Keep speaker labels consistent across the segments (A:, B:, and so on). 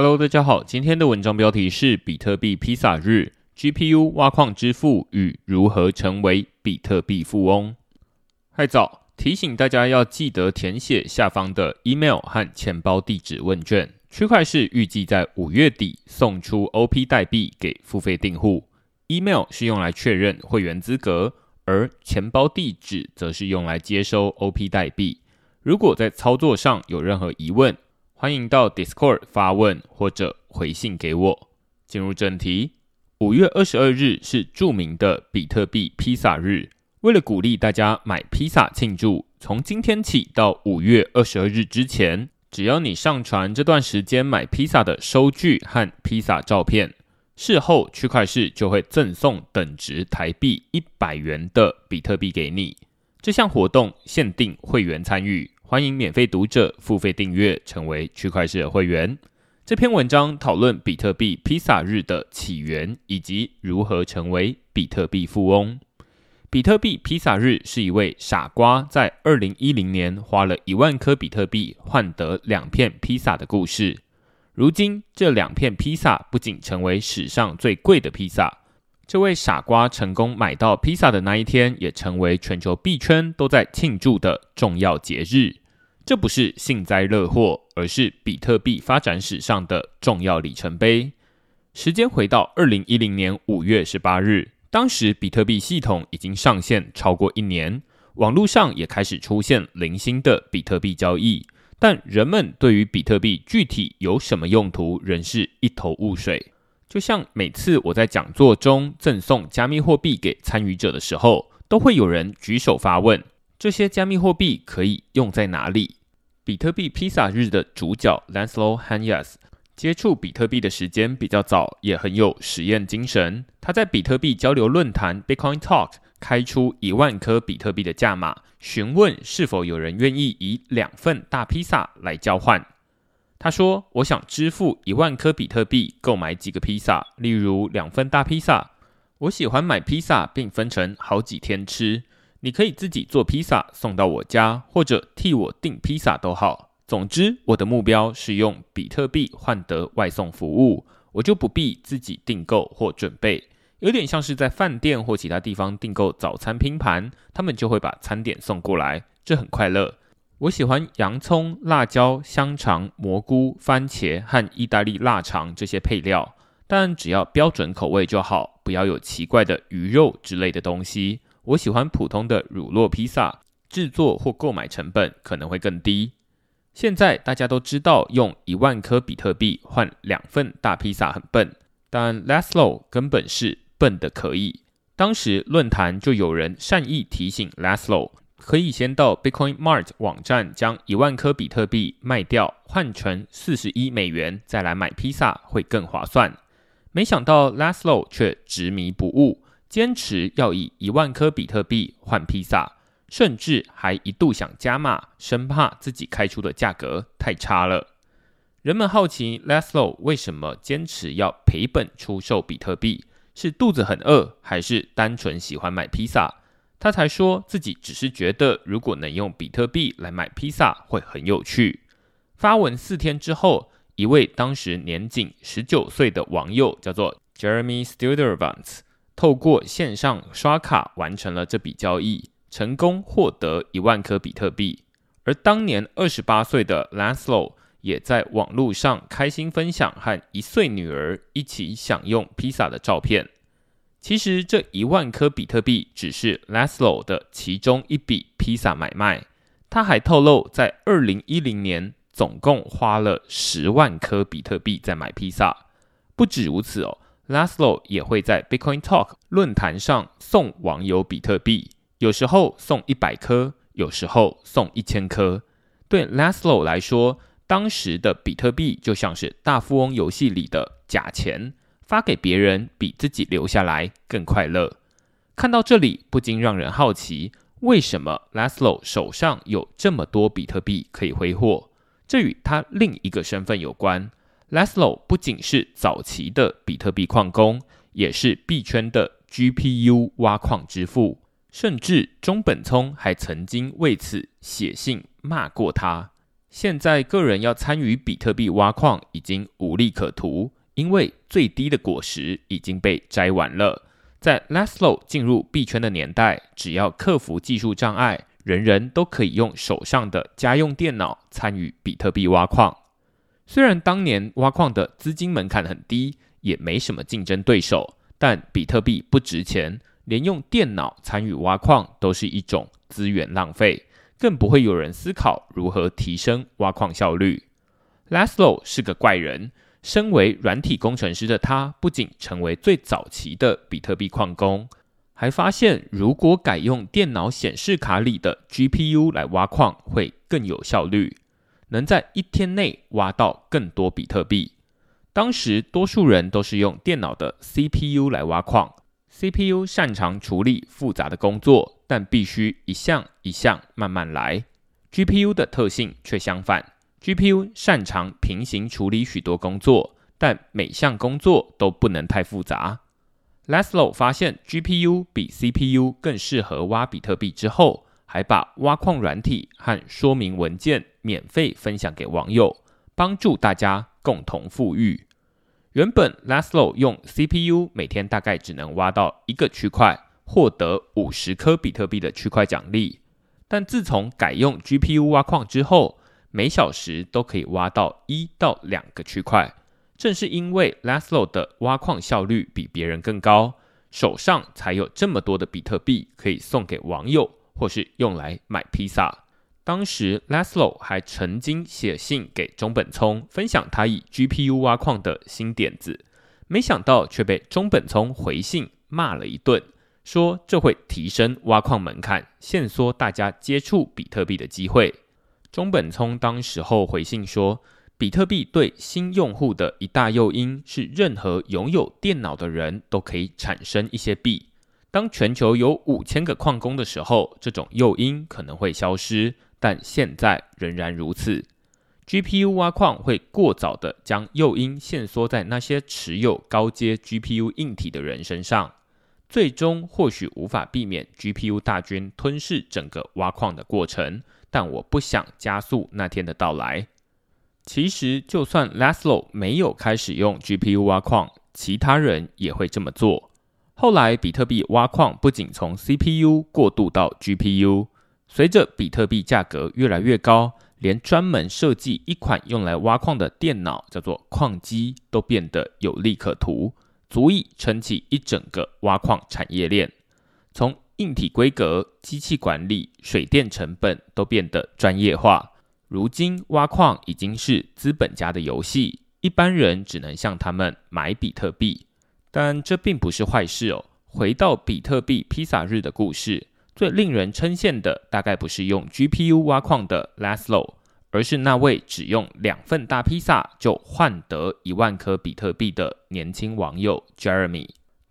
A: Hello，大家好，今天的文章标题是比特币披萨日，GPU 挖矿支付与如何成为比特币富翁。嗨早，提醒大家要记得填写下方的 email 和钱包地址问卷。区块是预计在五月底送出 OP 代币给付费订户，email 是用来确认会员资格，而钱包地址则是用来接收 OP 代币。如果在操作上有任何疑问，欢迎到 Discord 发问或者回信给我。进入正题，五月二十二日是著名的比特币披萨日。为了鼓励大家买披萨庆祝，从今天起到五月二十二日之前，只要你上传这段时间买披萨的收据和披萨照片，事后区块市就会赠送等值台币一百元的比特币给你。这项活动限定会员参与，欢迎免费读者付费订阅成为区块市的会员。这篇文章讨论比特币披萨日的起源以及如何成为比特币富翁。比特币披萨日是一位傻瓜在二零一零年花了一万颗比特币换得两片披萨的故事。如今，这两片披萨不仅成为史上最贵的披萨，这位傻瓜成功买到披萨的那一天，也成为全球币圈都在庆祝的重要节日。这不是幸灾乐祸，而是比特币发展史上的重要里程碑。时间回到二零一零年五月十八日。当时比特币系统已经上线超过一年，网络上也开始出现零星的比特币交易，但人们对于比特币具体有什么用途仍是一头雾水。就像每次我在讲座中赠送加密货币给参与者的时候，都会有人举手发问：这些加密货币可以用在哪里？比特币披萨日的主角 Lanslo Hanyas。接触比特币的时间比较早，也很有实验精神。他在比特币交流论坛 Bitcoin Talk 开出一万颗比特币的价码，询问是否有人愿意以两份大披萨来交换。他说：“我想支付一万颗比特币购买几个披萨，例如两份大披萨。我喜欢买披萨并分成好几天吃。你可以自己做披萨送到我家，或者替我订披萨都好。”总之，我的目标是用比特币换得外送服务，我就不必自己订购或准备，有点像是在饭店或其他地方订购早餐拼盘，他们就会把餐点送过来，这很快乐。我喜欢洋葱、辣椒、香肠、蘑菇、番茄和意大利腊肠这些配料，但只要标准口味就好，不要有奇怪的鱼肉之类的东西。我喜欢普通的乳酪披萨，制作或购买成本可能会更低。现在大家都知道，用一万颗比特币换两份大披萨很笨，但 Laslo 根本是笨的可以。当时论坛就有人善意提醒 Laslo 可以先到 Bitcoin Mart 网站将一万颗比特币卖掉，换成四十一美元，再来买披萨会更划算。没想到 Laslo 却执迷不悟，坚持要以一万颗比特币换披萨。甚至还一度想加码，生怕自己开出的价格太差了。人们好奇 Laslo 为什么坚持要赔本出售比特币，是肚子很饿，还是单纯喜欢买披萨？他才说自己只是觉得，如果能用比特币来买披萨会很有趣。发文四天之后，一位当时年仅十九岁的网友叫做 Jeremy Studervant，透过线上刷卡完成了这笔交易。成功获得一万颗比特币，而当年二十八岁的 Laszlo 也在网络上开心分享和一岁女儿一起享用披萨的照片。其实这一万颗比特币只是 Laszlo 的其中一笔披萨买卖。他还透露，在二零一零年总共花了十万颗比特币在买披萨。不止如此哦，Laszlo 也会在 Bitcoin Talk 论坛上送网友比特币。有时候送一百颗，有时候送一千颗。对 Laszlo 来说，当时的比特币就像是大富翁游戏里的假钱，发给别人比自己留下来更快乐。看到这里，不禁让人好奇，为什么 Laszlo 手上有这么多比特币可以挥霍？这与他另一个身份有关。Laszlo 不仅是早期的比特币矿工，也是币圈的 GPU 挖矿之父。甚至中本聪还曾经为此写信骂过他。现在个人要参与比特币挖矿已经无利可图，因为最低的果实已经被摘完了。在 Laszlo 进入币圈的年代，只要克服技术障碍，人人都可以用手上的家用电脑参与比特币挖矿。虽然当年挖矿的资金门槛很低，也没什么竞争对手，但比特币不值钱，连用电脑参与挖矿都是一种资源浪费。更不会有人思考如何提升挖矿效率。Laszlo 是个怪人，身为软体工程师的他，不仅成为最早期的比特币矿工，还发现如果改用电脑显示卡里的 GPU 来挖矿会更有效率，能在一天内挖到更多比特币。当时多数人都是用电脑的 CPU 来挖矿，CPU 擅长处理复杂的工作。但必须一项一项慢慢来。GPU 的特性却相反，GPU 擅长平行处理许多工作，但每项工作都不能太复杂。Laslo 发现 GPU 比 CPU 更适合挖比特币之后，还把挖矿软体和说明文件免费分享给网友，帮助大家共同富裕。原本 Laslo 用 CPU 每天大概只能挖到一个区块。获得五十颗比特币的区块奖励，但自从改用 GPU 挖矿之后，每小时都可以挖到一到两个区块。正是因为 Laslo 的挖矿效率比别人更高，手上才有这么多的比特币可以送给网友，或是用来买披萨。当时 Laslo 还曾经写信给中本聪，分享他以 GPU 挖矿的新点子，没想到却被中本聪回信骂了一顿。说这会提升挖矿门槛，限缩大家接触比特币的机会。中本聪当时候回信说，比特币对新用户的一大诱因是，任何拥有电脑的人都可以产生一些币。当全球有五千个矿工的时候，这种诱因可能会消失，但现在仍然如此。GPU 挖矿会过早的将诱因限缩在那些持有高阶 GPU 硬体的人身上。最终或许无法避免 GPU 大军吞噬整个挖矿的过程，但我不想加速那天的到来。其实，就算 Laslo 没有开始用 GPU 挖矿，其他人也会这么做。后来，比特币挖矿不仅从 CPU 过渡到 GPU，随着比特币价格越来越高，连专门设计一款用来挖矿的电脑，叫做矿机，都变得有利可图。足以撑起一整个挖矿产业链，从硬体规格、机器管理、水电成本都变得专业化。如今挖矿已经是资本家的游戏，一般人只能向他们买比特币。但这并不是坏事哦。回到比特币披萨日的故事，最令人称羡的大概不是用 GPU 挖矿的 Laszlo。而是那位只用两份大披萨就换得一万颗比特币的年轻网友 Jeremy，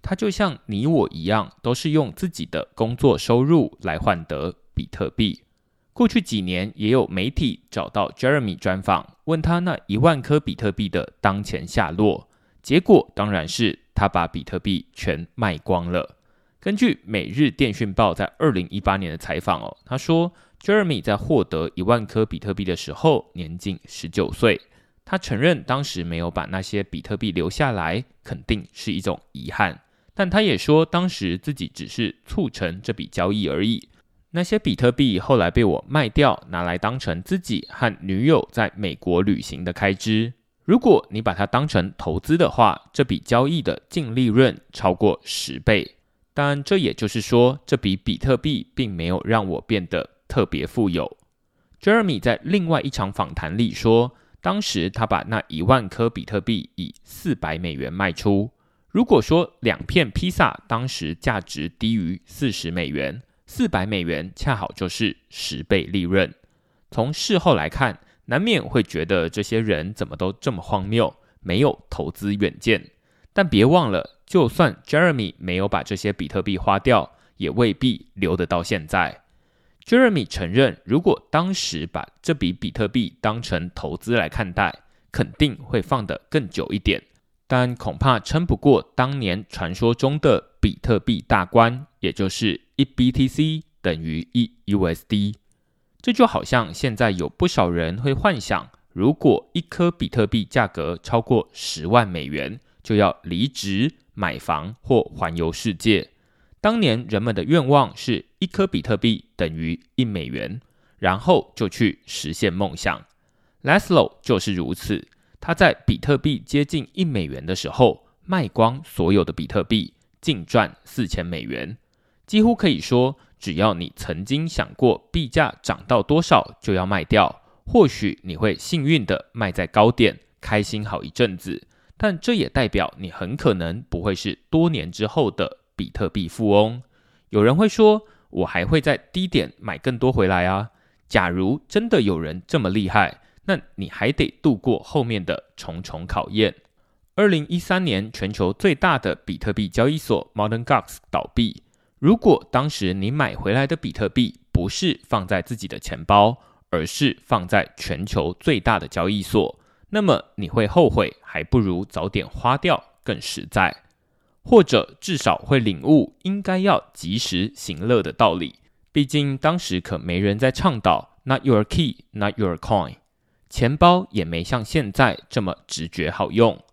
A: 他就像你我一样，都是用自己的工作收入来换得比特币。过去几年，也有媒体找到 Jeremy 专访，问他那一万颗比特币的当前下落，结果当然是他把比特币全卖光了。根据《每日电讯报》在二零一八年的采访哦，他说。Jeremy 在获得一万颗比特币的时候，年仅十九岁。他承认当时没有把那些比特币留下来，肯定是一种遗憾。但他也说，当时自己只是促成这笔交易而已。那些比特币后来被我卖掉，拿来当成自己和女友在美国旅行的开支。如果你把它当成投资的话，这笔交易的净利润超过十倍。但这也就是说，这笔比特币并没有让我变得。特别富有，Jeremy 在另外一场访谈里说，当时他把那一万颗比特币以四百美元卖出。如果说两片披萨当时价值低于四十美元，四百美元恰好就是十倍利润。从事后来看，难免会觉得这些人怎么都这么荒谬，没有投资远见。但别忘了，就算 Jeremy 没有把这些比特币花掉，也未必留得到现在。Jeremy 承认，如果当时把这笔比特币当成投资来看待，肯定会放得更久一点，但恐怕撑不过当年传说中的比特币大关，也就是一 BTC 等于一 USD。这就好像现在有不少人会幻想，如果一颗比特币价格超过十万美元，就要离职、买房或环游世界。当年人们的愿望是一颗比特币等于一美元，然后就去实现梦想。Laszlo 就是如此，他在比特币接近一美元的时候卖光所有的比特币，净赚四千美元。几乎可以说，只要你曾经想过币价涨到多少就要卖掉，或许你会幸运的卖在高点，开心好一阵子。但这也代表你很可能不会是多年之后的。比特币富翁，有人会说，我还会在低点买更多回来啊。假如真的有人这么厉害，那你还得度过后面的重重考验。二零一三年，全球最大的比特币交易所 Modern Gox 倒闭。如果当时你买回来的比特币不是放在自己的钱包，而是放在全球最大的交易所，那么你会后悔，还不如早点花掉更实在。或者至少会领悟应该要及时行乐的道理。毕竟当时可没人在倡导 “not your key, not your coin”，钱包也没像现在这么直觉好用。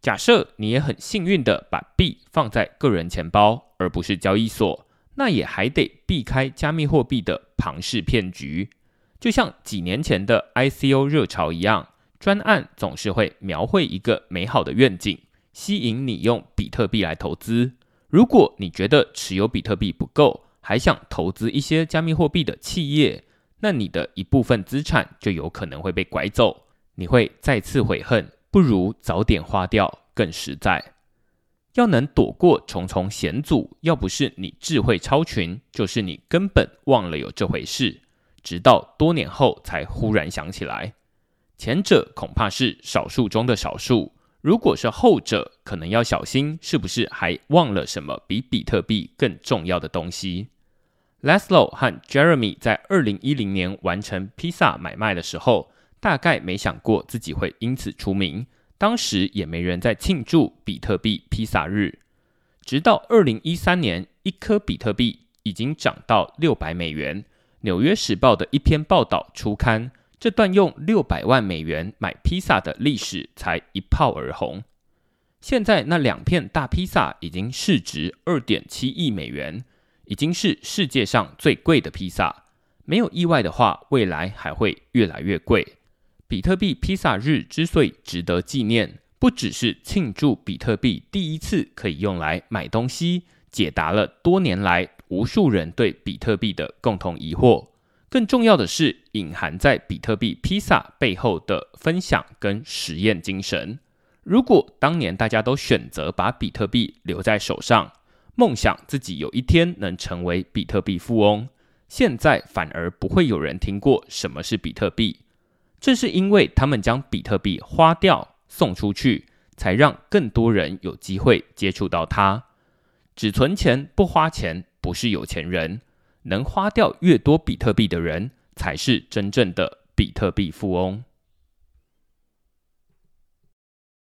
A: 假设你也很幸运的把币放在个人钱包，而不是交易所，那也还得避开加密货币的庞氏骗局。就像几年前的 ICO 热潮一样，专案总是会描绘一个美好的愿景。吸引你用比特币来投资。如果你觉得持有比特币不够，还想投资一些加密货币的企业，那你的一部分资产就有可能会被拐走。你会再次悔恨，不如早点花掉更实在。要能躲过重重险阻，要不是你智慧超群，就是你根本忘了有这回事，直到多年后才忽然想起来。前者恐怕是少数中的少数。如果是后者，可能要小心，是不是还忘了什么比比特币更重要的东西 Leslo 和 Jeremy 在二零一零年完成披萨买卖的时候，大概没想过自己会因此出名。当时也没人在庆祝比特币披萨日。直到二零一三年，一颗比特币已经涨到六百美元，《纽约时报》的一篇报道出刊。这段用六百万美元买披萨的历史才一炮而红。现在那两片大披萨已经市值二点七亿美元，已经是世界上最贵的披萨。没有意外的话，未来还会越来越贵。比特币披萨日之所以值得纪念，不只是庆祝比特币第一次可以用来买东西，解答了多年来无数人对比特币的共同疑惑。更重要的是，隐含在比特币披萨背后的分享跟实验精神。如果当年大家都选择把比特币留在手上，梦想自己有一天能成为比特币富翁，现在反而不会有人听过什么是比特币。正是因为他们将比特币花掉送出去，才让更多人有机会接触到它。只存钱不花钱，不是有钱人。能花掉越多比特币的人，才是真正的比特币富翁。